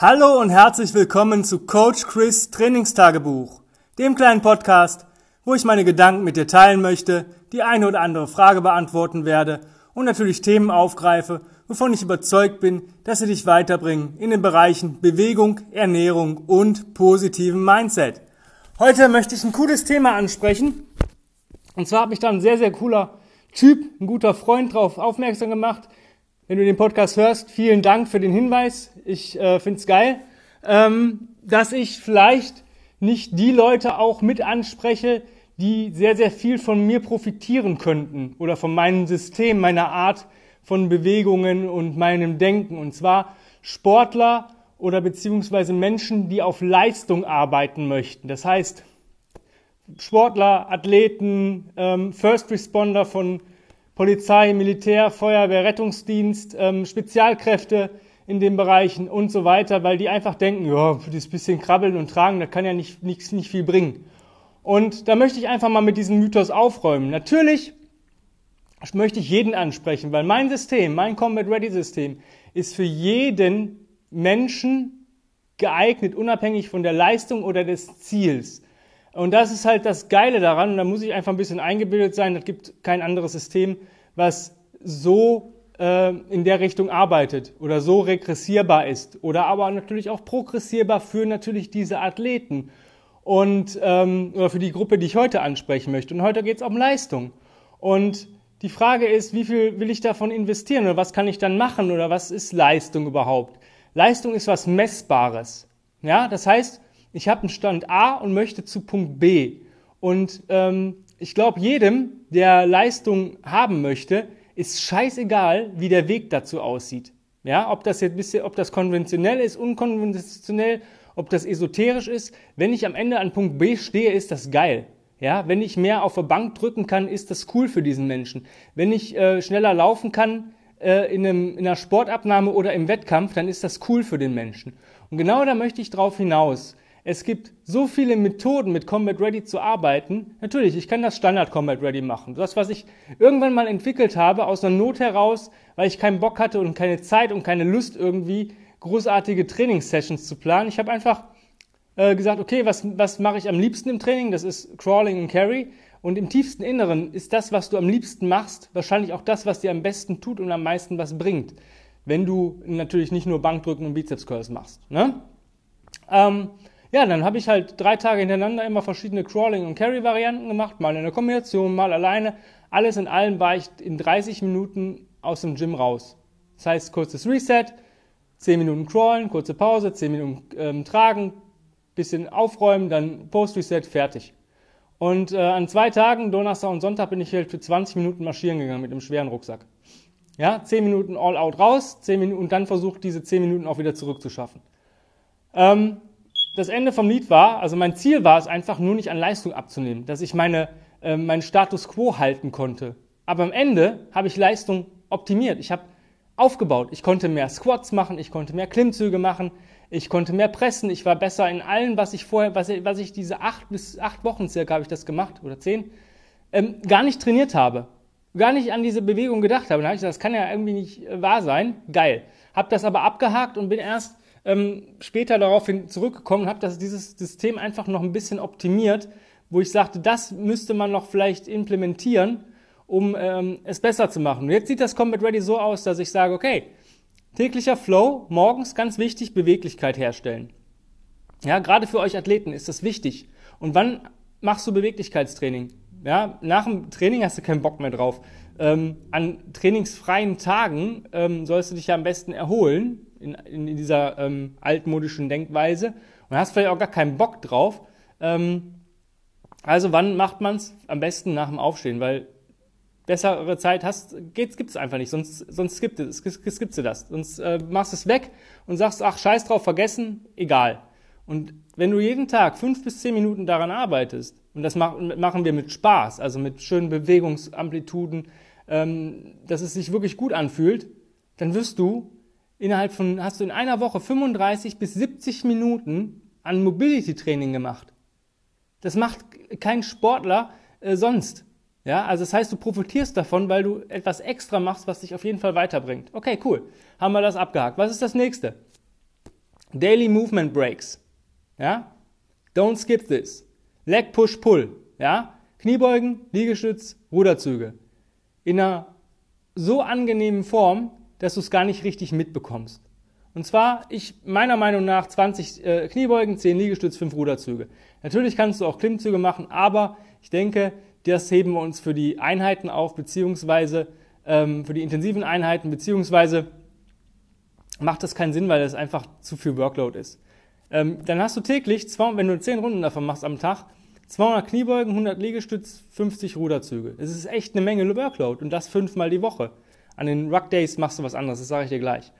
Hallo und herzlich willkommen zu Coach Chris Trainingstagebuch, dem kleinen Podcast, wo ich meine Gedanken mit dir teilen möchte, die eine oder andere Frage beantworten werde und natürlich Themen aufgreife, wovon ich überzeugt bin, dass sie dich weiterbringen in den Bereichen Bewegung, Ernährung und positiven Mindset. Heute möchte ich ein cooles Thema ansprechen. Und zwar hat mich da ein sehr, sehr cooler Typ, ein guter Freund drauf aufmerksam gemacht, wenn du den Podcast hörst, vielen Dank für den Hinweis. Ich äh, finde es geil, ähm, dass ich vielleicht nicht die Leute auch mit anspreche, die sehr, sehr viel von mir profitieren könnten oder von meinem System, meiner Art von Bewegungen und meinem Denken. Und zwar Sportler oder beziehungsweise Menschen, die auf Leistung arbeiten möchten. Das heißt, Sportler, Athleten, ähm, First Responder von Polizei, Militär, Feuerwehr, Rettungsdienst, ähm, Spezialkräfte in den Bereichen und so weiter, weil die einfach denken, ja, das bisschen krabbeln und tragen, das kann ja nicht, nicht, nicht viel bringen. Und da möchte ich einfach mal mit diesem Mythos aufräumen. Natürlich möchte ich jeden ansprechen, weil mein System, mein Combat Ready System, ist für jeden Menschen geeignet, unabhängig von der Leistung oder des Ziels. Und das ist halt das Geile daran. Und da muss ich einfach ein bisschen eingebildet sein. Es gibt kein anderes System, was so äh, in der Richtung arbeitet oder so regressierbar ist oder aber natürlich auch progressierbar für natürlich diese Athleten und ähm, oder für die Gruppe, die ich heute ansprechen möchte. Und heute geht es um Leistung. Und die Frage ist, wie viel will ich davon investieren oder was kann ich dann machen oder was ist Leistung überhaupt? Leistung ist was Messbares. Ja, das heißt, ich habe einen Stand A und möchte zu Punkt B. Und ähm, ich glaube, jedem, der Leistung haben möchte, ist scheißegal, wie der Weg dazu aussieht. Ja, ob das jetzt bisschen, ob das konventionell ist, unkonventionell, ob das esoterisch ist. Wenn ich am Ende an Punkt B stehe, ist das geil. Ja, wenn ich mehr auf der Bank drücken kann, ist das cool für diesen Menschen. Wenn ich äh, schneller laufen kann äh, in, einem, in einer Sportabnahme oder im Wettkampf, dann ist das cool für den Menschen. Und genau da möchte ich drauf hinaus. Es gibt so viele Methoden, mit Combat Ready zu arbeiten. Natürlich, ich kann das Standard Combat Ready machen. Das, was ich irgendwann mal entwickelt habe, aus einer Not heraus, weil ich keinen Bock hatte und keine Zeit und keine Lust irgendwie, großartige Trainingssessions zu planen. Ich habe einfach äh, gesagt, okay, was, was mache ich am liebsten im Training? Das ist Crawling und Carry. Und im tiefsten Inneren ist das, was du am liebsten machst, wahrscheinlich auch das, was dir am besten tut und am meisten was bringt. Wenn du natürlich nicht nur Bankdrücken und Bizeps Curls machst. Ne? Ähm, ja, dann habe ich halt drei Tage hintereinander immer verschiedene Crawling- und Carry-Varianten gemacht, mal in der Kombination, mal alleine. Alles in allem war ich in 30 Minuten aus dem Gym raus. Das heißt, kurzes Reset, 10 Minuten Crawlen, kurze Pause, 10 Minuten ähm, Tragen, bisschen aufräumen, dann Post-Reset, fertig. Und äh, an zwei Tagen, Donnerstag und Sonntag, bin ich halt für 20 Minuten marschieren gegangen mit einem schweren Rucksack. Ja, 10 Minuten All-Out raus, 10 Minuten und dann versucht, diese 10 Minuten auch wieder zurückzuschaffen. Ähm, das Ende vom Lied war, also mein Ziel war es einfach nur nicht an Leistung abzunehmen, dass ich meine, äh, meinen Status quo halten konnte. Aber am Ende habe ich Leistung optimiert. Ich habe aufgebaut. Ich konnte mehr Squats machen, ich konnte mehr Klimmzüge machen, ich konnte mehr pressen, ich war besser in allem, was ich vorher, was ich, was ich diese acht bis acht Wochen circa habe ich das gemacht oder zehn, ähm, gar nicht trainiert habe, gar nicht an diese Bewegung gedacht habe. Da habe ich gesagt, das kann ja irgendwie nicht äh, wahr sein. Geil. Habe das aber abgehakt und bin erst ähm, später daraufhin zurückgekommen und habe das, dieses System einfach noch ein bisschen optimiert, wo ich sagte, das müsste man noch vielleicht implementieren, um ähm, es besser zu machen. Und jetzt sieht das Combat Ready so aus, dass ich sage, okay, täglicher Flow, morgens ganz wichtig, Beweglichkeit herstellen. Ja, gerade für euch Athleten ist das wichtig. Und wann machst du Beweglichkeitstraining? Ja, nach dem Training hast du keinen Bock mehr drauf. Ähm, an trainingsfreien Tagen ähm, sollst du dich ja am besten erholen, in, in dieser ähm, altmodischen Denkweise und hast vielleicht auch gar keinen Bock drauf. Ähm, also wann macht man es? Am besten nach dem Aufstehen, weil bessere Zeit hast, gibt es einfach nicht, sonst, sonst skippt es, skippst du das. Sonst äh, machst es weg und sagst, ach, scheiß drauf, vergessen, egal. Und wenn du jeden Tag fünf bis zehn Minuten daran arbeitest, und das machen wir mit Spaß, also mit schönen Bewegungsamplituden, ähm, dass es sich wirklich gut anfühlt, dann wirst du innerhalb von, hast du in einer Woche 35 bis 70 Minuten an Mobility Training gemacht. Das macht kein Sportler äh, sonst. Ja, also das heißt, du profitierst davon, weil du etwas extra machst, was dich auf jeden Fall weiterbringt. Okay, cool. Haben wir das abgehakt. Was ist das nächste? Daily Movement Breaks. Ja? Don't skip this. Leg Push Pull. Ja? Kniebeugen, Liegestütz, Ruderzüge. In einer so angenehmen Form, dass du es gar nicht richtig mitbekommst. Und zwar, ich meiner Meinung nach 20 äh, Kniebeugen, 10 Liegestütz, 5 Ruderzüge. Natürlich kannst du auch Klimmzüge machen, aber ich denke, das heben wir uns für die Einheiten auf, beziehungsweise ähm, für die intensiven Einheiten, beziehungsweise macht das keinen Sinn, weil das einfach zu viel Workload ist. Ähm, dann hast du täglich, zwei, wenn du 10 Runden davon machst am Tag, 200 Kniebeugen, 100 Liegestütz, 50 Ruderzüge. Es ist echt eine Menge Workload und das fünfmal die Woche. An den Ruck Days machst du was anderes, das sage ich dir gleich.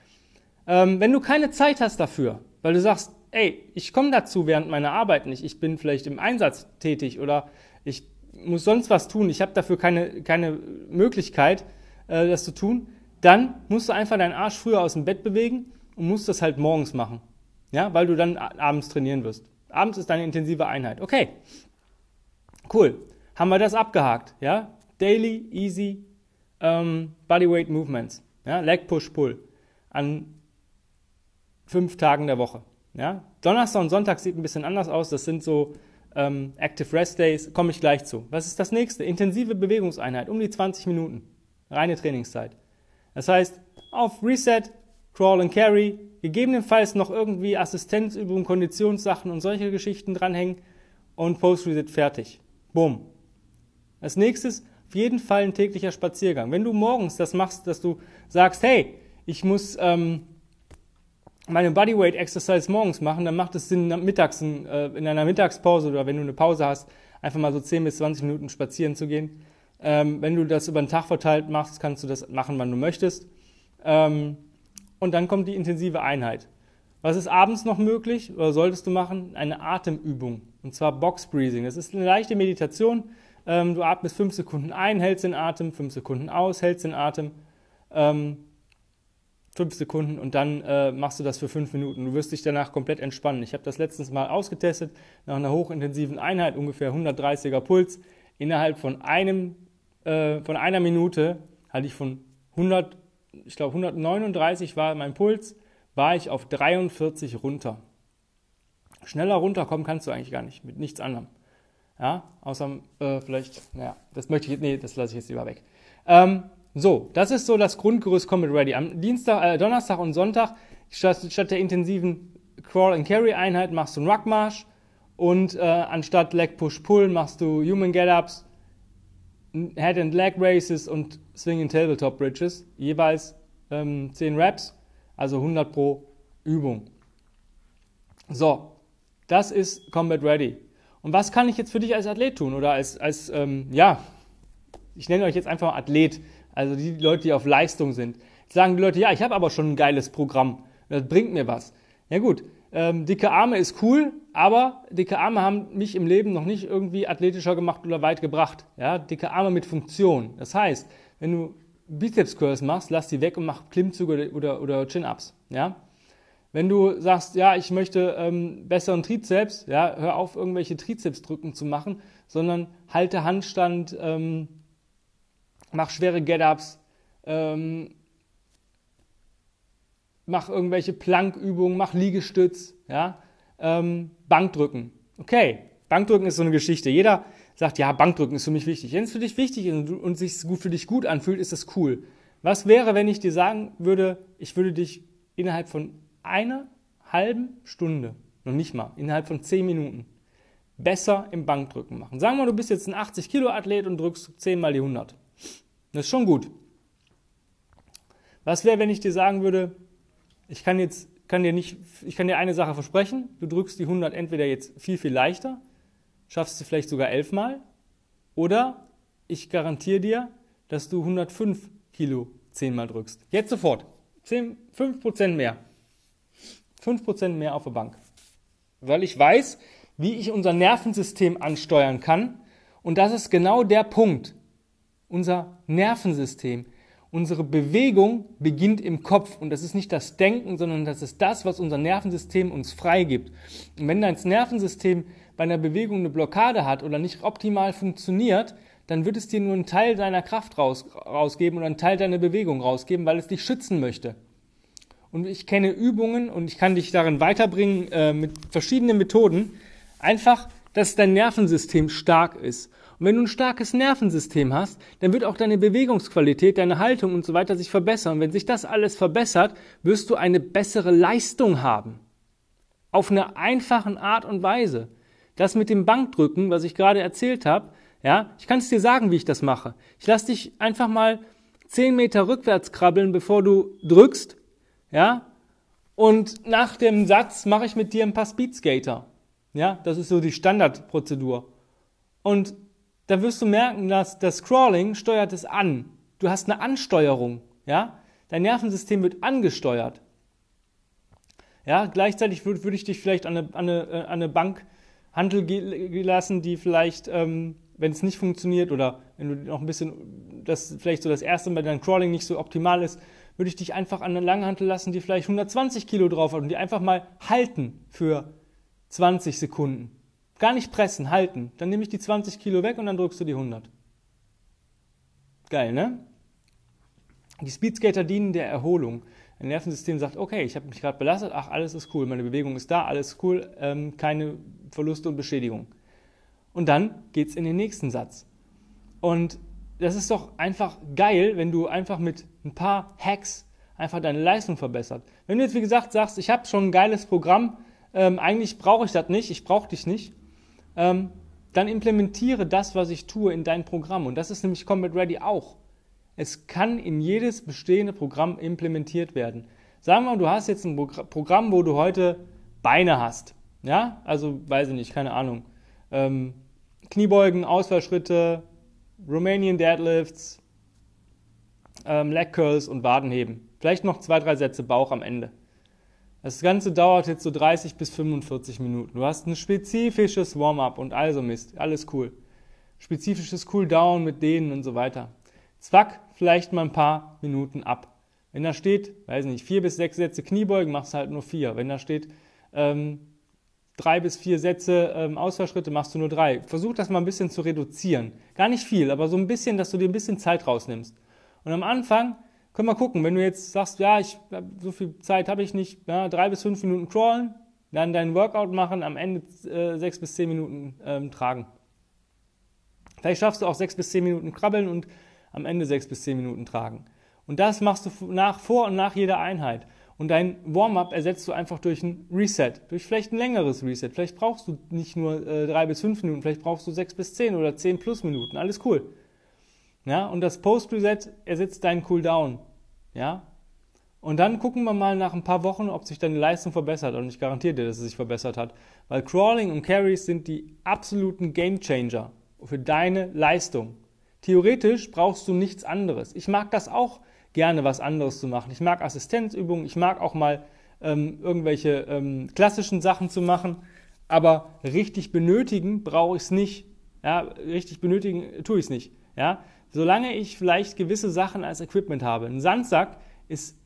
Ähm, wenn du keine Zeit hast dafür, weil du sagst, ey, ich komme dazu während meiner Arbeit nicht, ich bin vielleicht im Einsatz tätig oder ich muss sonst was tun, ich habe dafür keine, keine Möglichkeit, äh, das zu tun, dann musst du einfach deinen Arsch früher aus dem Bett bewegen und musst das halt morgens machen. Ja, weil du dann abends trainieren wirst. Abends ist deine intensive Einheit. Okay. Cool. Haben wir das abgehakt. Ja? Daily, easy, ähm, Bodyweight Movements. Ja? Leg, Push, Pull. An fünf Tagen der Woche. Ja? Donnerstag und Sonntag sieht ein bisschen anders aus. Das sind so ähm, Active Rest Days. Komme ich gleich zu. Was ist das nächste? Intensive Bewegungseinheit. Um die 20 Minuten. Reine Trainingszeit. Das heißt, auf Reset, Crawl and Carry, gegebenenfalls noch irgendwie Assistenzübungen, Konditionssachen und solche Geschichten dranhängen und Post-Reset fertig. Bumm. Als nächstes auf jeden Fall ein täglicher Spaziergang. Wenn du morgens das machst, dass du sagst, hey, ich muss ähm, meine Bodyweight Exercise morgens machen, dann macht es Sinn, mittags äh, in einer Mittagspause oder wenn du eine Pause hast, einfach mal so 10 bis 20 Minuten spazieren zu gehen. Ähm, wenn du das über den Tag verteilt machst, kannst du das machen, wann du möchtest. Ähm, und dann kommt die intensive Einheit. Was ist abends noch möglich oder solltest du machen? Eine Atemübung. Und zwar Box Breathing. Das ist eine leichte Meditation. Ähm, du atmest fünf Sekunden ein, hältst den Atem, fünf Sekunden aus, hältst den Atem. Ähm, fünf Sekunden und dann äh, machst du das für fünf Minuten. Du wirst dich danach komplett entspannen. Ich habe das letztens mal ausgetestet, nach einer hochintensiven Einheit, ungefähr 130er Puls. Innerhalb von einem, äh, von einer Minute hatte ich von 100, ich glaube 139 war mein Puls, war ich auf 43 runter. Schneller runterkommen kannst du eigentlich gar nicht, mit nichts anderem. Ja, außer äh, vielleicht, naja, das möchte ich, nee, das lasse ich jetzt lieber weg. Ähm, so, das ist so das Grundgerüst Combat Ready. Am Dienstag, äh, Donnerstag und Sonntag statt, statt der intensiven Crawl and Carry Einheit machst du einen Ruckmarsch und äh, anstatt Leg Push Pull machst du Human Get Ups, Head and Leg Races und Swinging Tabletop Bridges, jeweils ähm, 10 Reps, also 100 pro Übung. So, das ist Combat Ready. Und was kann ich jetzt für dich als Athlet tun oder als, als ähm, ja, ich nenne euch jetzt einfach Athlet, also die Leute, die auf Leistung sind. Jetzt sagen die Leute, ja, ich habe aber schon ein geiles Programm, das bringt mir was. Ja gut, ähm, dicke Arme ist cool, aber dicke Arme haben mich im Leben noch nicht irgendwie athletischer gemacht oder weit gebracht. Ja, dicke Arme mit Funktion. Das heißt, wenn du Bizeps Curls machst, lass die weg und mach Klimmzüge oder, oder Chin-Ups. Ja, wenn du sagst, ja, ich möchte ähm, besseren Trizeps, ja, hör auf, irgendwelche Trizepsdrücken zu machen, sondern halte Handstand, ähm, mach schwere Get-Ups, ähm, mach irgendwelche Plankübungen, mach Liegestütz, ja, ähm, Bankdrücken. Okay, Bankdrücken ist so eine Geschichte. Jeder sagt, ja, Bankdrücken ist für mich wichtig. Wenn es für dich wichtig ist und, sich für dich gut anfühlt, ist das cool. Was wäre, wenn ich dir sagen würde, ich würde dich innerhalb von einer halben Stunde, noch nicht mal, innerhalb von zehn Minuten, besser im Bankdrücken machen. Sagen wir, du bist jetzt ein 80 Kilo Athlet und drückst 10 mal die 100. Das ist schon gut. Was wäre, wenn ich dir sagen würde, ich kann jetzt kann dir nicht, ich kann dir eine Sache versprechen, du drückst die 100 entweder jetzt viel, viel leichter, schaffst sie vielleicht sogar elfmal, oder ich garantiere dir, dass du 105 Kilo zehnmal drückst. Jetzt sofort. 10, 5% mehr. 5% mehr auf der Bank. Weil ich weiß, wie ich unser Nervensystem ansteuern kann. Und das ist genau der Punkt. Unser Nervensystem, unsere Bewegung beginnt im Kopf. Und das ist nicht das Denken, sondern das ist das, was unser Nervensystem uns freigibt. Und wenn dein Nervensystem bei einer Bewegung eine Blockade hat oder nicht optimal funktioniert, dann wird es dir nur einen Teil deiner Kraft raus, rausgeben oder einen Teil deiner Bewegung rausgeben, weil es dich schützen möchte. Und ich kenne Übungen und ich kann dich darin weiterbringen äh, mit verschiedenen Methoden. Einfach, dass dein Nervensystem stark ist. Und wenn du ein starkes Nervensystem hast, dann wird auch deine Bewegungsqualität, deine Haltung und so weiter sich verbessern. Und wenn sich das alles verbessert, wirst du eine bessere Leistung haben. Auf eine einfachen Art und Weise. Das mit dem Bankdrücken, was ich gerade erzählt habe, ja, ich kann es dir sagen, wie ich das mache. Ich lasse dich einfach mal zehn Meter rückwärts krabbeln, bevor du drückst, ja, und nach dem Satz mache ich mit dir ein paar Speedskater. Ja, das ist so die Standardprozedur. Und da wirst du merken, dass das Scrolling steuert es an. Du hast eine Ansteuerung, ja? Dein Nervensystem wird angesteuert. Ja, gleichzeitig würde würd ich dich vielleicht an eine, an eine, an eine Bank Handel gelassen, die vielleicht, ähm, wenn es nicht funktioniert oder wenn du noch ein bisschen, das vielleicht so das erste Mal dein Crawling nicht so optimal ist, würde ich dich einfach an eine Langhantel lassen, die vielleicht 120 Kilo drauf hat und die einfach mal halten für 20 Sekunden. Gar nicht pressen, halten. Dann nehme ich die 20 Kilo weg und dann drückst du die 100. Geil, ne? Die Speedskater dienen der Erholung. Ein Nervensystem sagt, okay, ich habe mich gerade belastet, ach, alles ist cool, meine Bewegung ist da, alles cool, ähm, keine Verluste und Beschädigung. Und dann geht's in den nächsten Satz. Und das ist doch einfach geil, wenn du einfach mit ein paar Hacks einfach deine Leistung verbessert. Wenn du jetzt, wie gesagt, sagst, ich habe schon ein geiles Programm, ähm, eigentlich brauche ich das nicht, ich brauche dich nicht, ähm, dann implementiere das, was ich tue, in dein Programm. Und das ist nämlich Combat Ready auch. Es kann in jedes bestehende Programm implementiert werden. Sagen wir mal, du hast jetzt ein Programm, wo du heute Beine hast. Ja, also weiß ich nicht, keine Ahnung. Ähm, Kniebeugen, Ausfallschritte, Romanian Deadlifts, ähm, Leg Curls und Wadenheben. Vielleicht noch zwei, drei Sätze Bauch am Ende. Das Ganze dauert jetzt so 30 bis 45 Minuten. Du hast ein spezifisches Warm-up und also Mist. Alles cool. Spezifisches Cool-Down mit denen und so weiter. Zwack, vielleicht mal ein paar Minuten ab. Wenn da steht, weiß nicht, vier bis sechs Sätze Kniebeugen, machst du halt nur vier. Wenn da steht, ähm, drei bis vier Sätze ähm, Ausfallschritte, machst du nur drei. Versuch das mal ein bisschen zu reduzieren. Gar nicht viel, aber so ein bisschen, dass du dir ein bisschen Zeit rausnimmst. Und am Anfang können wir gucken, wenn du jetzt sagst, ja, ich so viel Zeit habe ich nicht, ja, drei bis fünf Minuten crawlen, dann deinen Workout machen, am Ende äh, sechs bis zehn Minuten ähm, tragen. Vielleicht schaffst du auch sechs bis zehn Minuten krabbeln und am Ende sechs bis zehn Minuten tragen. Und das machst du nach, vor und nach jeder Einheit. Und dein Warm-up ersetzt du einfach durch ein Reset, durch vielleicht ein längeres Reset. Vielleicht brauchst du nicht nur äh, drei bis fünf Minuten, vielleicht brauchst du sechs bis zehn oder zehn plus Minuten. Alles cool. Ja, und das Post-Reset ersetzt deinen Cooldown. Ja? Und dann gucken wir mal nach ein paar Wochen, ob sich deine Leistung verbessert. Und ich garantiere dir, dass es sich verbessert hat. Weil Crawling und Carries sind die absoluten Game Changer für deine Leistung. Theoretisch brauchst du nichts anderes. Ich mag das auch gerne, was anderes zu machen. Ich mag Assistenzübungen, ich mag auch mal ähm, irgendwelche ähm, klassischen Sachen zu machen. Aber richtig benötigen brauche ich es nicht. Ja, richtig benötigen tue ich es nicht. Ja, solange ich vielleicht gewisse Sachen als Equipment habe. Ein Sandsack ist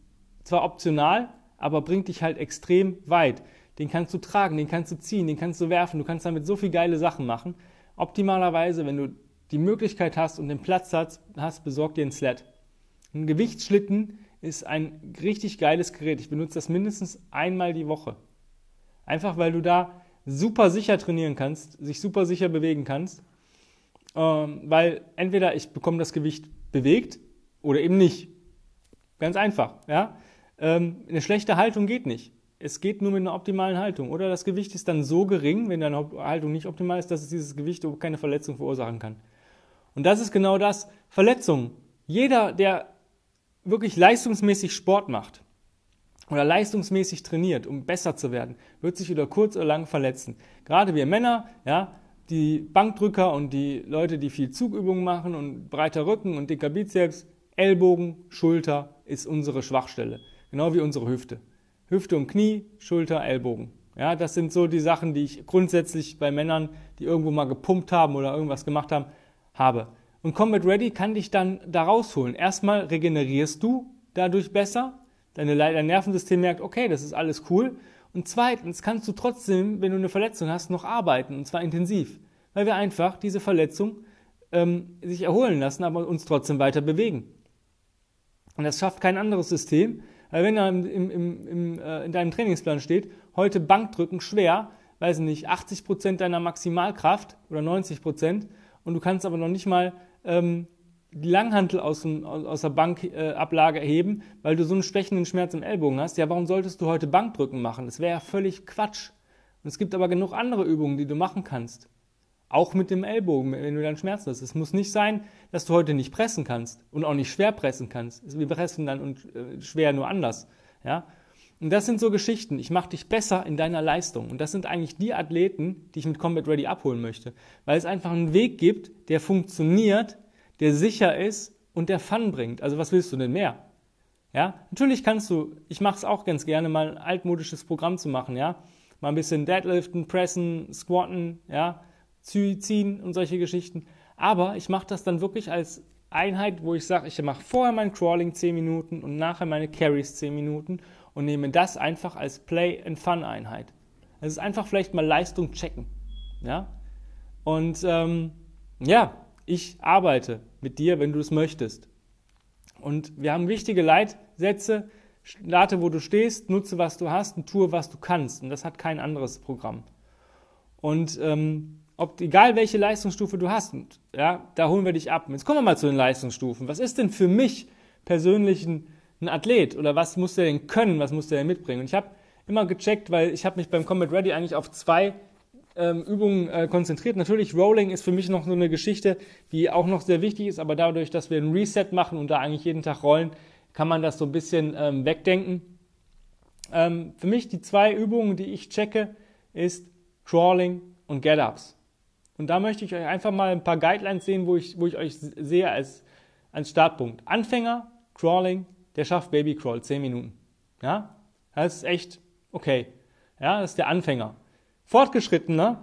zwar optional, aber bringt dich halt extrem weit. Den kannst du tragen, den kannst du ziehen, den kannst du werfen, du kannst damit so viele geile Sachen machen. Optimalerweise, wenn du die Möglichkeit hast und den Platz hast, besorg dir einen Sled. Ein Gewichtsschlitten ist ein richtig geiles Gerät. Ich benutze das mindestens einmal die Woche. Einfach weil du da super sicher trainieren kannst, sich super sicher bewegen kannst ähm, weil entweder ich bekomme das Gewicht bewegt oder eben nicht. Ganz einfach. Ja? Ähm, eine schlechte Haltung geht nicht. Es geht nur mit einer optimalen Haltung. Oder das Gewicht ist dann so gering, wenn deine Haltung nicht optimal ist, dass es dieses Gewicht keine Verletzung verursachen kann. Und das ist genau das. Verletzungen. Jeder, der wirklich leistungsmäßig Sport macht oder leistungsmäßig trainiert, um besser zu werden, wird sich über kurz oder lang verletzen. Gerade wir Männer, ja, die Bankdrücker und die Leute, die viel Zugübungen machen und breiter Rücken und dicker Bizeps, Ellbogen, Schulter ist unsere Schwachstelle. Genau wie unsere Hüfte. Hüfte und Knie, Schulter, Ellbogen. Ja, das sind so die Sachen, die ich grundsätzlich bei Männern, die irgendwo mal gepumpt haben oder irgendwas gemacht haben, habe. Und Combat Ready kann dich dann da rausholen. Erstmal regenerierst du dadurch besser. Deine, dein Nervensystem merkt, okay, das ist alles cool. Und zweitens kannst du trotzdem, wenn du eine Verletzung hast, noch arbeiten, und zwar intensiv, weil wir einfach diese Verletzung ähm, sich erholen lassen, aber uns trotzdem weiter bewegen. Und das schafft kein anderes System, Weil wenn da im, im, im, äh, in deinem Trainingsplan steht, heute Bankdrücken schwer, weiß nicht, 80 Prozent deiner Maximalkraft oder 90 Prozent und du kannst aber noch nicht mal ähm, Langhantel aus, dem, aus der Bankablage äh, erheben, weil du so einen stechenden Schmerz im Ellbogen hast. Ja, warum solltest du heute Bankdrücken machen? Das wäre ja völlig Quatsch. Und es gibt aber genug andere Übungen, die du machen kannst. Auch mit dem Ellbogen, wenn du dann Schmerzen hast. Es muss nicht sein, dass du heute nicht pressen kannst und auch nicht schwer pressen kannst. Wir pressen dann und äh, schwer nur anders. Ja? Und das sind so Geschichten. Ich mache dich besser in deiner Leistung. Und das sind eigentlich die Athleten, die ich mit Combat Ready abholen möchte. Weil es einfach einen Weg gibt, der funktioniert, der sicher ist und der Fun bringt. Also was willst du denn mehr? Ja, natürlich kannst du, ich mache es auch ganz gerne, mal ein altmodisches Programm zu machen, ja. Mal ein bisschen Deadliften, Pressen, Squatten, ja ziehen und solche Geschichten. Aber ich mache das dann wirklich als Einheit, wo ich sage, ich mache vorher mein Crawling 10 Minuten und nachher meine Carries 10 Minuten und nehme das einfach als Play-and-Fun-Einheit. Es ist einfach vielleicht mal Leistung checken. Ja? Und ähm, ja, ich arbeite mit dir, wenn du es möchtest. Und wir haben wichtige Leitsätze. Starte, wo du stehst, nutze, was du hast und tue, was du kannst. Und das hat kein anderes Programm. Und ähm, ob, egal welche Leistungsstufe du hast, ja, da holen wir dich ab. Jetzt kommen wir mal zu den Leistungsstufen. Was ist denn für mich persönlich ein, ein Athlet oder was muss der denn können, was muss der denn mitbringen? Und ich habe immer gecheckt, weil ich habe mich beim Combat Ready eigentlich auf zwei ähm, Übungen äh, konzentriert. Natürlich, Rolling ist für mich noch so eine Geschichte, die auch noch sehr wichtig ist, aber dadurch, dass wir ein Reset machen und da eigentlich jeden Tag rollen, kann man das so ein bisschen ähm, wegdenken. Ähm, für mich die zwei Übungen, die ich checke, ist Crawling und Get-Ups. Und da möchte ich euch einfach mal ein paar Guidelines sehen, wo ich, wo ich euch sehe als, als Startpunkt. Anfänger, Crawling, der schafft Baby Crawl 10 Minuten. Ja, das ist echt okay. Ja, das ist der Anfänger. Fortgeschrittener,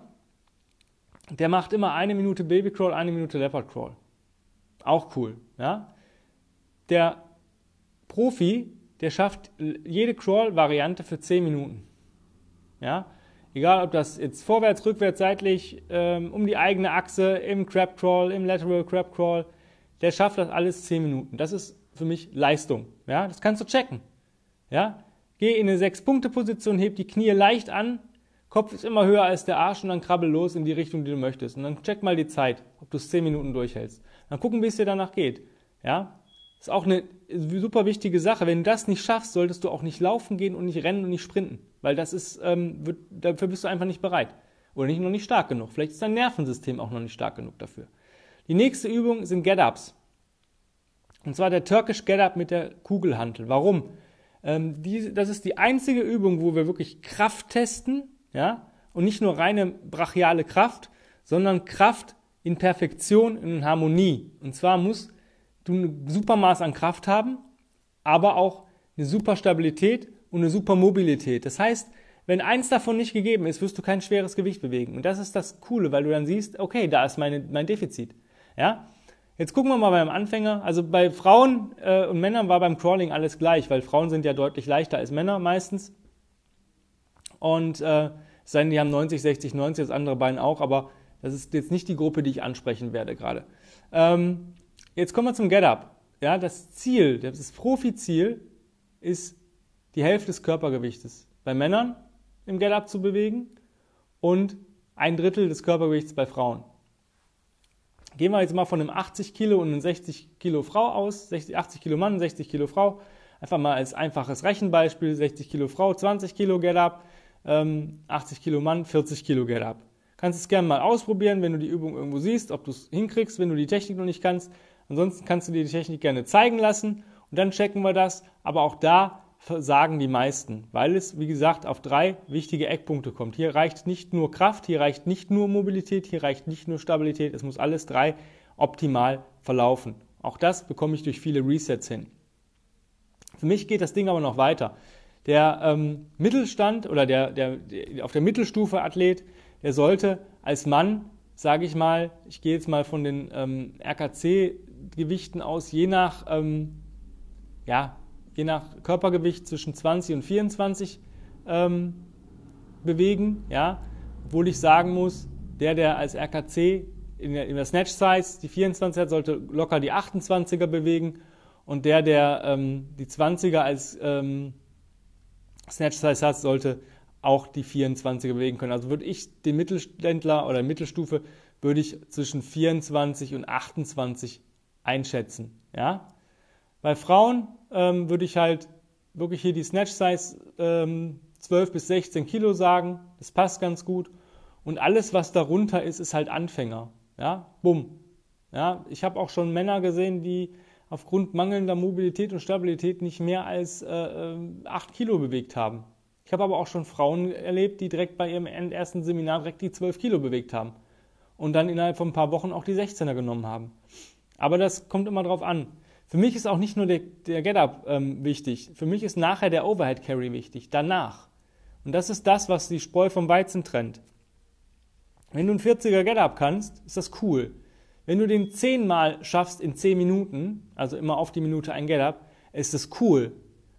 der macht immer eine Minute Baby Crawl, eine Minute Leopard Crawl. Auch cool. Ja, der Profi, der schafft jede Crawl-Variante für 10 Minuten. Ja, Egal, ob das jetzt vorwärts, rückwärts, seitlich, ähm, um die eigene Achse, im Crab Crawl, im Lateral Crab Crawl, der schafft das alles 10 Minuten. Das ist für mich Leistung. Ja, das kannst du checken. Ja, geh in eine 6-Punkte-Position, heb die Knie leicht an, Kopf ist immer höher als der Arsch und dann krabbel los in die Richtung, die du möchtest. Und dann check mal die Zeit, ob du es 10 Minuten durchhältst. Dann gucken, wie es dir danach geht. Ja, ist auch eine super wichtige Sache. Wenn du das nicht schaffst, solltest du auch nicht laufen gehen und nicht rennen und nicht sprinten. Weil das ist, ähm, wird, dafür bist du einfach nicht bereit. Oder nicht noch nicht stark genug. Vielleicht ist dein Nervensystem auch noch nicht stark genug dafür. Die nächste Übung sind Get-Ups. Und zwar der Turkish Get-Up mit der Kugelhantel. Warum? Ähm, die, das ist die einzige Übung, wo wir wirklich Kraft testen, ja, und nicht nur reine brachiale Kraft, sondern Kraft in Perfektion, in Harmonie. Und zwar muss du ein super Maß an Kraft haben, aber auch eine super Stabilität und eine super Mobilität. Das heißt, wenn eins davon nicht gegeben ist, wirst du kein schweres Gewicht bewegen. Und das ist das Coole, weil du dann siehst, okay, da ist meine, mein Defizit. Ja? Jetzt gucken wir mal beim Anfänger. Also bei Frauen äh, und Männern war beim Crawling alles gleich, weil Frauen sind ja deutlich leichter als Männer meistens. Und äh, sein, die haben 90, 60, 90, das andere Bein auch, aber das ist jetzt nicht die Gruppe, die ich ansprechen werde gerade. Ähm, Jetzt kommen wir zum Get-Up. Ja, das Ziel, das Profi-Ziel ist, die Hälfte des Körpergewichtes bei Männern im Get-Up zu bewegen und ein Drittel des Körpergewichts bei Frauen. Gehen wir jetzt mal von einem 80 Kilo und einem 60 Kilo Frau aus, 60, 80 Kilo Mann, 60 Kilo Frau. Einfach mal als einfaches Rechenbeispiel, 60 Kilo Frau, 20 Kilo Get-Up, ähm, 80 Kilo Mann, 40 Kilo Get-Up. Kannst es gerne mal ausprobieren, wenn du die Übung irgendwo siehst, ob du es hinkriegst, wenn du die Technik noch nicht kannst. Ansonsten kannst du dir die Technik gerne zeigen lassen und dann checken wir das. Aber auch da sagen die meisten, weil es, wie gesagt, auf drei wichtige Eckpunkte kommt. Hier reicht nicht nur Kraft, hier reicht nicht nur Mobilität, hier reicht nicht nur Stabilität. Es muss alles drei optimal verlaufen. Auch das bekomme ich durch viele Resets hin. Für mich geht das Ding aber noch weiter. Der ähm, Mittelstand oder der, der, der auf der Mittelstufe Athlet, der sollte als Mann, sage ich mal, ich gehe jetzt mal von den ähm, RKC Gewichten aus, je nach, ähm, ja, je nach Körpergewicht zwischen 20 und 24 ähm, bewegen. Ja? Obwohl ich sagen muss, der, der als RKC in der, in der Snatch Size die 24 hat, sollte locker die 28er bewegen. Und der, der ähm, die 20er als ähm, Snatch Size hat, sollte auch die 24er bewegen können. Also würde ich den Mittelständler oder Mittelstufe würde ich zwischen 24 und 28 einschätzen. Ja? Bei Frauen ähm, würde ich halt wirklich hier die Snatch Size ähm, 12 bis 16 Kilo sagen. Das passt ganz gut. Und alles, was darunter ist, ist halt Anfänger. Ja, bumm. Ja, ich habe auch schon Männer gesehen, die aufgrund mangelnder Mobilität und Stabilität nicht mehr als äh, 8 äh, Kilo bewegt haben. Ich habe aber auch schon Frauen erlebt, die direkt bei ihrem ersten Seminar direkt die 12 Kilo bewegt haben und dann innerhalb von ein paar Wochen auch die 16er genommen haben. Aber das kommt immer drauf an. Für mich ist auch nicht nur der, der Get-Up ähm, wichtig, für mich ist nachher der Overhead Carry wichtig, danach. Und das ist das, was die Spreu vom Weizen trennt. Wenn du einen 40er Get-Up kannst, ist das cool. Wenn du den zehnmal schaffst in zehn Minuten, also immer auf die Minute ein Get-Up, ist das cool.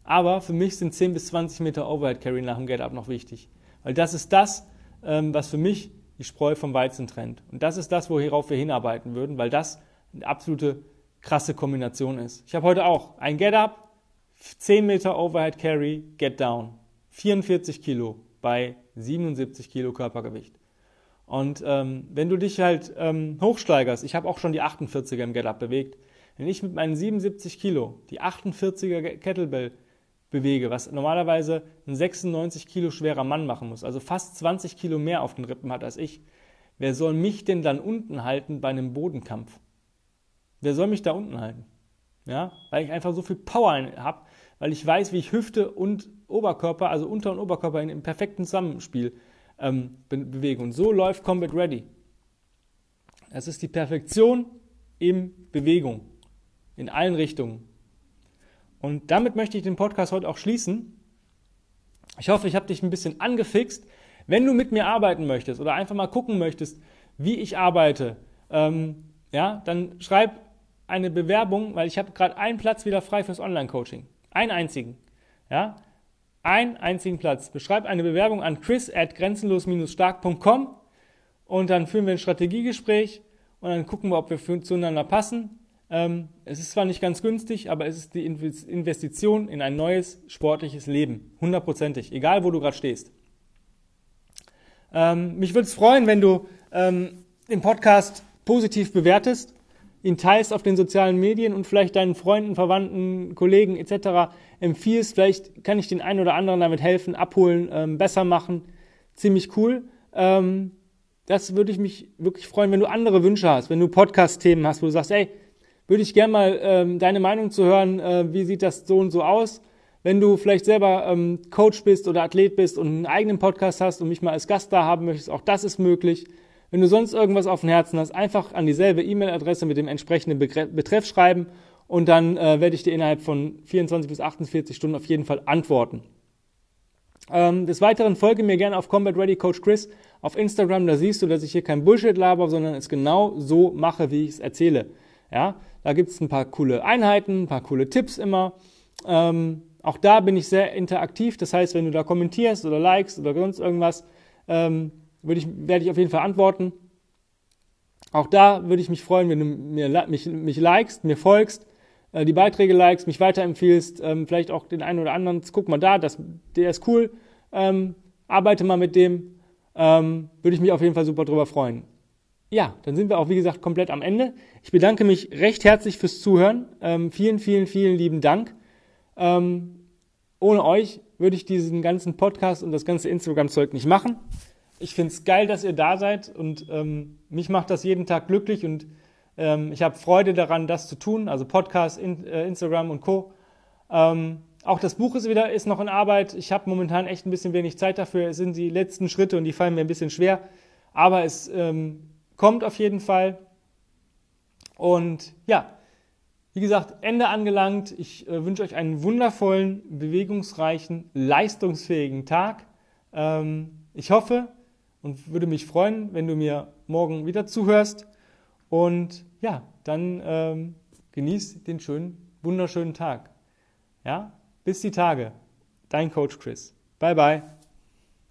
Aber für mich sind 10 bis 20 Meter Overhead Carry nach dem Get-Up noch wichtig. Weil das ist das, ähm, was für mich die Spreu vom Weizen trennt. Und das ist das, worauf wir hinarbeiten würden, weil das eine absolute krasse Kombination ist. Ich habe heute auch ein Get-Up, 10 Meter Overhead Carry, Get Down. 44 Kilo bei 77 Kilo Körpergewicht. Und ähm, wenn du dich halt ähm, hochsteigerst, ich habe auch schon die 48er im Get-Up bewegt, wenn ich mit meinen 77 Kilo die 48er Kettlebell bewege, was normalerweise ein 96 Kilo schwerer Mann machen muss, also fast 20 Kilo mehr auf den Rippen hat als ich, wer soll mich denn dann unten halten bei einem Bodenkampf? Wer soll mich da unten halten? Ja, weil ich einfach so viel Power habe, weil ich weiß, wie ich Hüfte und Oberkörper, also Unter- und Oberkörper in, im perfekten Zusammenspiel ähm, bewegen. Und so läuft Combat Ready. Es ist die Perfektion in Bewegung, in allen Richtungen. Und damit möchte ich den Podcast heute auch schließen. Ich hoffe, ich habe dich ein bisschen angefixt. Wenn du mit mir arbeiten möchtest oder einfach mal gucken möchtest, wie ich arbeite, ähm, ja, dann schreib eine Bewerbung, weil ich habe gerade einen Platz wieder frei fürs Online-Coaching. Einen einzigen. Ja, einen einzigen Platz. Beschreib eine Bewerbung an chris at grenzenlos-stark.com und dann führen wir ein Strategiegespräch und dann gucken wir, ob wir zueinander passen. Ähm, es ist zwar nicht ganz günstig, aber es ist die Investition in ein neues sportliches Leben. Hundertprozentig. Egal, wo du gerade stehst. Ähm, mich würde es freuen, wenn du ähm, den Podcast positiv bewertest ihn teilst auf den sozialen Medien und vielleicht deinen Freunden, Verwandten, Kollegen etc. empfiehlst. Vielleicht kann ich den einen oder anderen damit helfen, abholen, ähm, besser machen. Ziemlich cool. Ähm, das würde ich mich wirklich freuen, wenn du andere Wünsche hast, wenn du Podcast-Themen hast, wo du sagst, ey, würde ich gerne mal ähm, deine Meinung zu hören, äh, wie sieht das so und so aus. Wenn du vielleicht selber ähm, Coach bist oder Athlet bist und einen eigenen Podcast hast und mich mal als Gast da haben möchtest, auch das ist möglich. Wenn du sonst irgendwas auf dem Herzen hast, einfach an dieselbe E-Mail-Adresse mit dem entsprechenden Betreff schreiben und dann äh, werde ich dir innerhalb von 24 bis 48 Stunden auf jeden Fall antworten. Ähm, des Weiteren folge mir gerne auf Combat Ready Coach Chris auf Instagram. Da siehst du, dass ich hier kein Bullshit laber, sondern es genau so mache, wie ich es erzähle. Ja, da gibt es ein paar coole Einheiten, ein paar coole Tipps immer. Ähm, auch da bin ich sehr interaktiv. Das heißt, wenn du da kommentierst oder likest oder sonst irgendwas, ähm, würde ich, werde ich auf jeden Fall antworten. Auch da würde ich mich freuen, wenn du mir, mich, mich likest, mir folgst, äh, die Beiträge likest, mich weiterempfiehlst, ähm, vielleicht auch den einen oder anderen. Guck mal da, das, der ist cool. Ähm, arbeite mal mit dem. Ähm, würde ich mich auf jeden Fall super drüber freuen. Ja, dann sind wir auch, wie gesagt, komplett am Ende. Ich bedanke mich recht herzlich fürs Zuhören. Ähm, vielen, vielen, vielen lieben Dank. Ähm, ohne euch würde ich diesen ganzen Podcast und das ganze Instagram-Zeug nicht machen. Ich finde es geil, dass ihr da seid und ähm, mich macht das jeden Tag glücklich und ähm, ich habe Freude daran, das zu tun. Also Podcast, in, äh, Instagram und Co. Ähm, auch das Buch ist wieder ist noch in Arbeit. Ich habe momentan echt ein bisschen wenig Zeit dafür. Es sind die letzten Schritte und die fallen mir ein bisschen schwer. Aber es ähm, kommt auf jeden Fall. Und ja, wie gesagt, Ende angelangt. Ich äh, wünsche euch einen wundervollen, bewegungsreichen, leistungsfähigen Tag. Ähm, ich hoffe, und würde mich freuen, wenn du mir morgen wieder zuhörst. Und ja, dann ähm, genieß den schönen, wunderschönen Tag. Ja, bis die Tage. Dein Coach Chris. Bye bye.